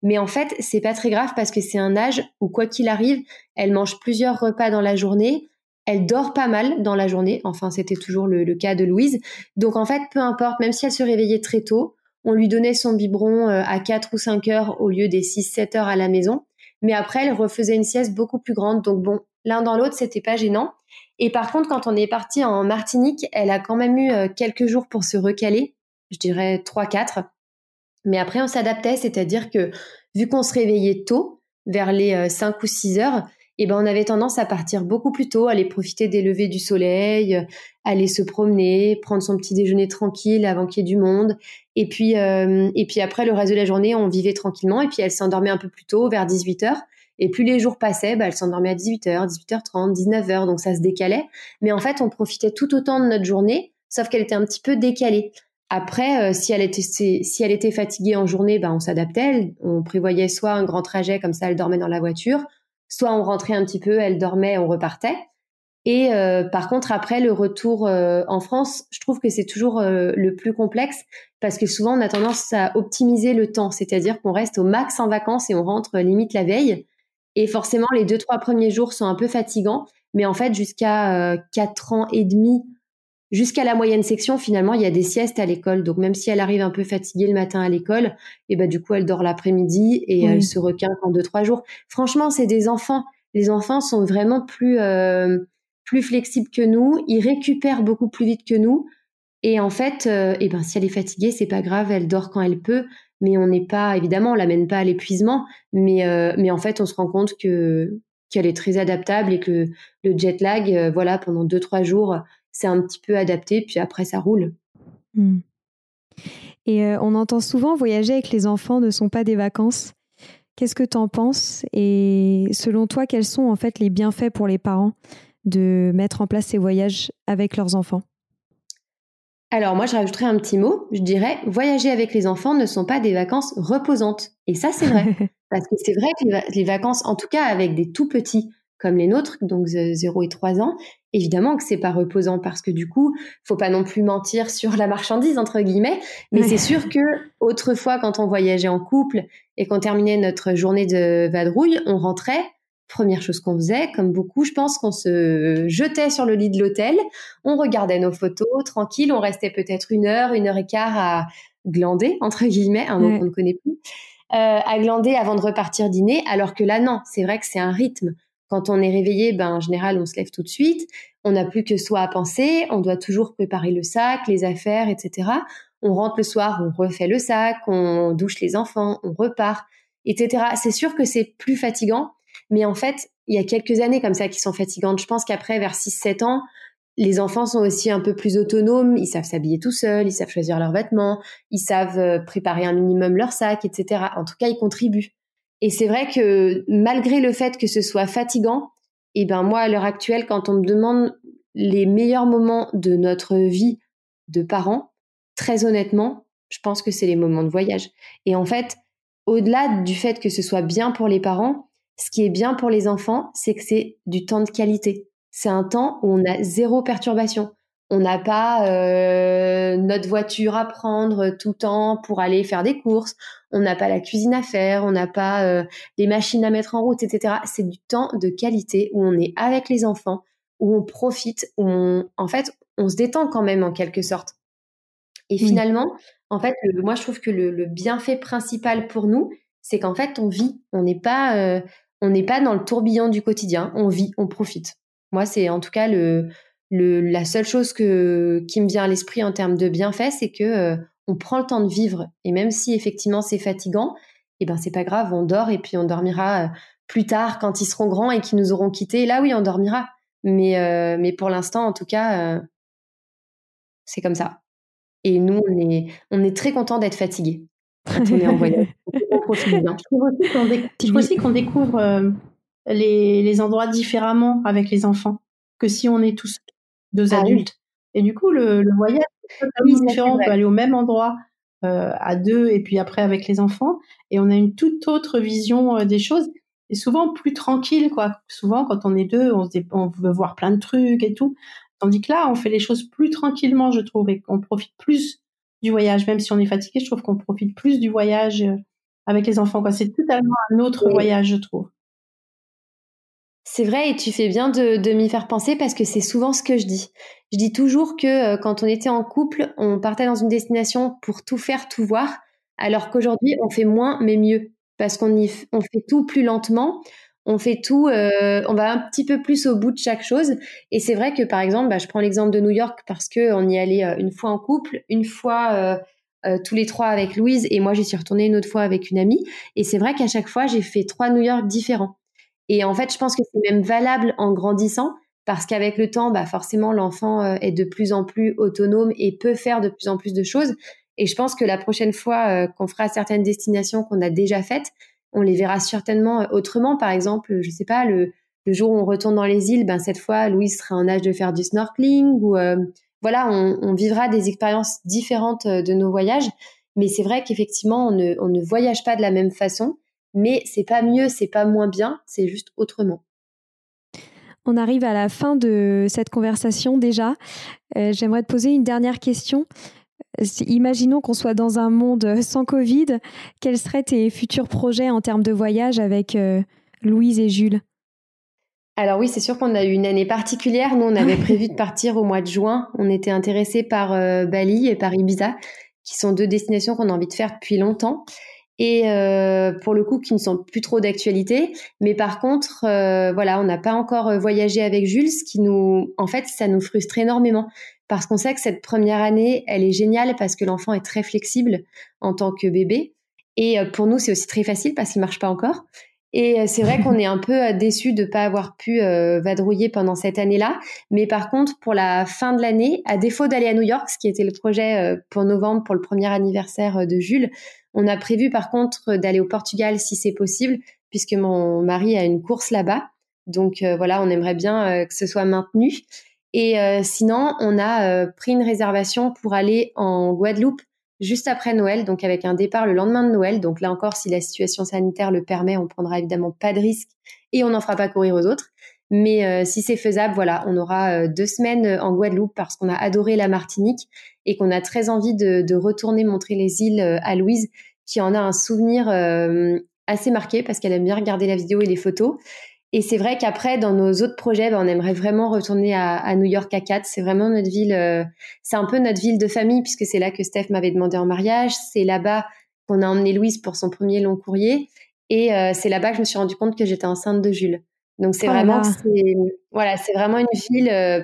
Mais en fait, c'est pas très grave parce que c'est un âge où, quoi qu'il arrive, elle mange plusieurs repas dans la journée. Elle dort pas mal dans la journée. Enfin, c'était toujours le, cas de Louise. Donc, en fait, peu importe, même si elle se réveillait très tôt, on lui donnait son biberon euh, à 4 ou 5 heures au lieu des 6-7 heures à la maison. Mais après, elle refaisait une sieste beaucoup plus grande. Donc, bon, l'un dans l'autre, c'était pas gênant. Et par contre, quand on est parti en Martinique, elle a quand même eu euh, quelques jours pour se recaler, je dirais 3-4. Mais après, on s'adaptait, c'est-à-dire que vu qu'on se réveillait tôt, vers les 5 euh, ou 6 heures, eh ben, on avait tendance à partir beaucoup plus tôt, aller profiter des levées du soleil, euh, aller se promener, prendre son petit déjeuner tranquille avant qu'il y ait du monde. Et puis, et puis après, le reste de la journée, on vivait tranquillement. Et puis, elle s'endormait un peu plus tôt, vers 18 heures. Et plus les jours passaient, bah, elle s'endormait à 18h, 18h30, 19h, donc ça se décalait. Mais en fait, on profitait tout autant de notre journée, sauf qu'elle était un petit peu décalée. Après, euh, si, elle était, si elle était fatiguée en journée, bah, on s'adaptait. On prévoyait soit un grand trajet, comme ça elle dormait dans la voiture, soit on rentrait un petit peu, elle dormait, on repartait. Et euh, par contre, après le retour euh, en France, je trouve que c'est toujours euh, le plus complexe parce que souvent on a tendance à optimiser le temps, c'est-à-dire qu'on reste au max en vacances et on rentre limite la veille. Et forcément, les deux trois premiers jours sont un peu fatigants, mais en fait, jusqu'à quatre ans et demi, jusqu'à la moyenne section, finalement, il y a des siestes à l'école. Donc même si elle arrive un peu fatiguée le matin à l'école, et ben du coup, elle dort l'après-midi et elle se requinque en deux trois jours. Franchement, c'est des enfants. Les enfants sont vraiment plus plus flexible que nous, il récupère beaucoup plus vite que nous. Et en fait, euh, eh ben, si elle est fatiguée, c'est pas grave, elle dort quand elle peut, mais on n'est pas, évidemment, on l'amène pas à l'épuisement, mais, euh, mais en fait, on se rend compte que qu'elle est très adaptable et que le jet lag, euh, voilà, pendant deux trois jours, c'est un petit peu adapté, puis après ça roule. Hmm. Et on entend souvent voyager avec les enfants ne sont pas des vacances. Qu'est-ce que tu en penses? Et selon toi, quels sont en fait les bienfaits pour les parents de mettre en place ces voyages avec leurs enfants? Alors moi, je rajouterais un petit mot. Je dirais, voyager avec les enfants ne sont pas des vacances reposantes. Et ça, c'est vrai. Parce que c'est vrai que les, vacances, en tout cas avec des tout petits comme les nôtres, donc 0 et 3 ans, évidemment que c'est pas reposant parce que du coup, faut pas non plus mentir sur la marchandise entre guillemets, mais c'est sûr que autrefois quand on voyageait en couple et qu'on terminait notre journée de vadrouille, on rentrait. Première chose qu'on faisait, comme beaucoup, je pense qu'on se jetait sur le lit de l'hôtel, on regardait nos photos tranquille, on restait peut-être une heure, une heure et quart à glander, entre guillemets, un mot qu'on ne connaît plus, euh, à glander avant de repartir dîner, alors que là, non, c'est vrai que c'est un rythme. Quand on est réveillé, ben, en général, on se lève tout de suite, on n'a plus que soi à penser, on doit toujours préparer le sac, les affaires, etc. On rentre le soir, on refait le sac, on douche les enfants, on repart, etc. C'est sûr que c'est plus fatigant, mais en fait, il y a quelques années comme ça qui sont fatigantes. Je pense qu'après, vers 6-7 ans, les enfants sont aussi un peu plus autonomes, ils savent s'habiller tout seuls, ils savent choisir leurs vêtements, ils savent euh, préparer un minimum leur sac, etc. En tout cas, ils contribuent. Et c'est vrai que malgré le fait que ce soit fatigant, et eh ben moi, à l'heure actuelle, quand on me demande les meilleurs moments de notre vie de parents, très honnêtement, je pense que c'est les moments de voyage. Et en fait, au-delà du fait que ce soit bien pour les parents, ce qui est bien pour les enfants, c'est que c'est du temps de qualité. C'est un temps où on a zéro perturbation. On n'a pas euh, notre voiture à prendre tout le temps pour aller faire des courses. On n'a pas la cuisine à faire. On n'a pas euh, les machines à mettre en route, etc. C'est du temps de qualité où on est avec les enfants, où on profite, où on, en fait, on se détend quand même en quelque sorte. Et finalement, en fait, moi, je trouve que le, bienfait principal pour nous, c'est qu'en fait, on vit. On n'est pas, euh, on n'est pas dans le tourbillon du quotidien, on vit, on profite. Moi, c'est en tout cas le, la seule chose que, qui me vient à l'esprit en termes de bienfaits, c'est que euh, on prend le temps de vivre. Et même si effectivement c'est fatigant, eh ben c'est pas grave, on dort et puis on dormira euh, plus tard quand ils seront grands et qu'ils nous auront quittés. Là, oui, on dormira. Mais, euh, mais pour l'instant, en tout cas, c'est comme ça. Et nous, on est, on est très content d'être fatigués quand on est en voyage. Je trouve aussi qu'on découvre, euh, les, endroits différemment avec les enfants que si on est tous deux ah adultes. Et du coup, le, voyage est totalement différent. On peut aller au même endroit euh, à deux et puis après avec les enfants. Et on a une toute autre vision euh, des choses. Et souvent plus tranquille, quoi. Souvent, quand on est deux, on, on veut voir plein de trucs et tout. Tandis que là, on fait les choses plus tranquillement, je trouve, et qu'on profite plus du voyage. Même si on est fatigué, je trouve qu'on profite plus du voyage avec les enfants. C'est totalement un autre voyage, je trouve. C'est vrai et tu fais bien de, m'y faire penser parce que c'est souvent ce que je dis. Je dis toujours que euh, quand on était en couple, on partait dans une destination pour tout faire, tout voir, alors qu'aujourd'hui, on fait moins mais mieux parce qu'on on fait tout plus lentement, on fait tout, euh, on va un petit peu plus au bout de chaque chose. Et c'est vrai que par exemple, bah, je prends l'exemple de New York parce que on y allait euh, une fois en couple, une fois euh, tous les trois avec Louise et moi j'y suis retournée une autre fois avec une amie. Et c'est vrai qu'à chaque fois j'ai fait trois New York différents. Et en fait, je pense que c'est même valable en grandissant parce qu'avec le temps, bah forcément l'enfant euh, est de plus en plus autonome et peut faire de plus en plus de choses. Et je pense que la prochaine fois euh, qu'on fera certaines destinations qu'on a déjà faites, on les verra certainement autrement. Par exemple, je sais pas, le, jour où on retourne dans les îles, ben cette fois Louise sera en âge de faire du snorkeling ou voilà, on, vivra des expériences différentes euh, de nos voyages. Mais c'est vrai qu'effectivement, on ne, voyage pas de la même façon. Mais c'est pas mieux, c'est pas moins bien, c'est juste autrement. On arrive à la fin de cette conversation déjà. Euh, j'aimerais te poser une dernière question. Imaginons qu'on soit dans un monde sans Covid. Quels seraient tes futurs projets en termes de voyage avec euh, Louise et Jules? Alors oui, c'est sûr qu'on a eu une année particulière. Nous, on avait prévu de partir au mois de juin. On était intéressés par euh, Bali et par Ibiza, qui sont deux destinations qu'on a envie de faire depuis longtemps et euh, pour le coup qui ne sont plus trop d'actualité. Mais par contre, euh, voilà, on n'a pas encore voyagé avec Jules, ce qui nous, en fait, ça nous frustre énormément parce qu'on sait que cette première année, elle est géniale parce que l'enfant est très flexible en tant que bébé. Et pour nous, c'est aussi très facile parce qu'il marche pas encore. Et euh, c'est vrai qu'on est un peu euh, déçu de ne pas avoir pu euh, vadrouiller pendant cette année-là. Mais par contre, pour la fin de l'année, à défaut d'aller à New York, ce qui était le projet pour novembre, pour le premier anniversaire de Jules, on a prévu par contre d'aller au Portugal si c'est possible, puisque mon mari a une course là-bas. Donc voilà, on aimerait bien que ce soit maintenu. Et sinon, on a pris une réservation pour aller en Guadeloupe juste après Noël, donc avec un départ le lendemain de Noël. Donc là encore, si la situation sanitaire le permet, on prendra évidemment pas de risque et on n'en fera pas courir aux autres. Mais euh, si c'est faisable, voilà, on aura euh, deux semaines euh, en Guadeloupe parce qu'on a adoré la Martinique et qu'on a très envie de, de, retourner montrer les îles à Louise, qui en a un souvenir assez marqué parce qu'elle aime bien regarder la vidéo et les photos. Et c'est vrai qu'après, dans nos autres projets, ben, on aimerait vraiment retourner à, à New York à 4. C'est vraiment notre ville, euh, c'est un peu notre ville de famille puisque c'est là que Steph m'avait demandé en mariage. C'est là-bas qu'on a emmené Louise pour son premier long courrier. Et euh, c'est là-bas que je me suis rendu compte que j'étais enceinte de Jules. Donc c'est oh vraiment, voilà, c'est vraiment une ville, euh,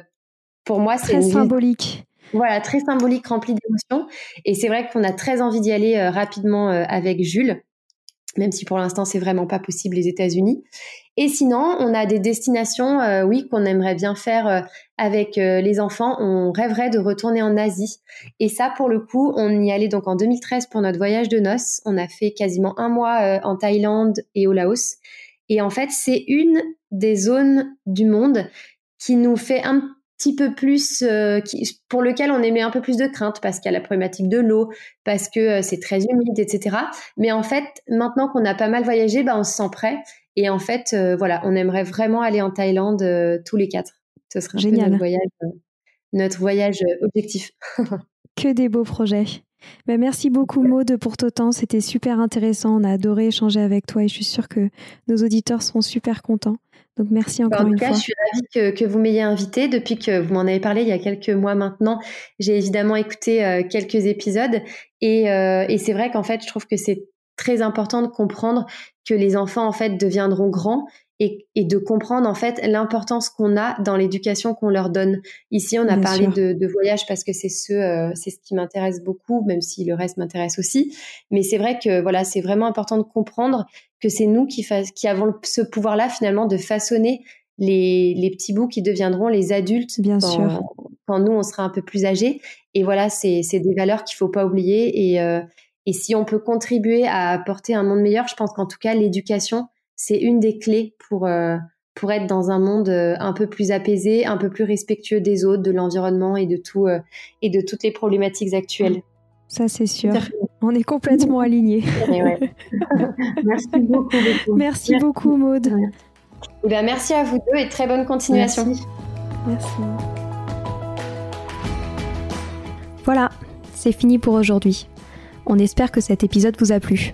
pour moi, c'est très symbolique. voilà, très symbolique, remplie d'émotions. Et c'est vrai qu'on a très envie d'y aller rapidement avec Jules même si pour l'instant c'est vraiment pas possible les États-Unis. Et sinon, on a des destinations, euh, oui, qu'on aimerait bien faire euh, avec euh, les enfants. On rêverait de retourner en Asie. Et ça, pour le coup, on y allait donc en 2013 pour notre voyage de noces. On a fait quasiment un mois en Thaïlande et au Laos. Et en fait, c'est une des zones du monde qui nous fait un petit peu plus, euh, pour lequel on émet un peu plus de crainte parce qu'il y a la problématique de l'eau, parce que euh, c'est très humide, etc. Mais en fait, maintenant qu'on a pas mal voyagé, bah, on se sent prêt. Et en fait, euh, voilà, on aimerait vraiment aller en Thaïlande tous les quatre. Ce serait Génial. notre voyage, notre voyage objectif. que des beaux projets. Bah, merci beaucoup Maude pour ton temps, c'était super intéressant, on a adoré échanger avec toi et je suis sûre que nos auditeurs seront super contents. Donc merci bah, encore une fois. En tout cas, je suis ravie que, vous m'ayez invité. Depuis que vous m'en avez parlé il y a quelques mois maintenant, j'ai évidemment écouté euh, quelques épisodes et, euh, et c'est vrai qu'en fait, je trouve que c'est très important de comprendre que les enfants en fait deviendront grands et, et, de comprendre en fait l'importance qu'on a dans l'éducation qu'on leur donne. Ici, on a parlé de, de, voyage parce que c'est ce, euh, c'est ce qui m'intéresse beaucoup, même si le reste m'intéresse aussi. Mais c'est vrai que voilà, c'est vraiment important de comprendre que c'est nous qui, qui avons ce pouvoir-là finalement de façonner les, les, petits bouts qui deviendront les adultes Bien quand, sûr. quand nous on sera un peu plus âgés. Et voilà, c'est des valeurs qu'il faut pas oublier. Et, euh, et si on peut contribuer à apporter un monde meilleur, je pense qu'en tout cas l'éducation c'est une des clés pour euh, pour être dans un monde euh, un peu plus apaisé, un peu plus respectueux des autres, de l'environnement et de tout euh, et de toutes les problématiques actuelles. Ça c'est sûr. On est complètement alignés. merci beaucoup. Merci, beaucoup Maude. Eh ben, merci à vous deux et très bonne continuation. Merci. merci. Voilà, c'est fini pour aujourd'hui. On espère que cet épisode vous a plu.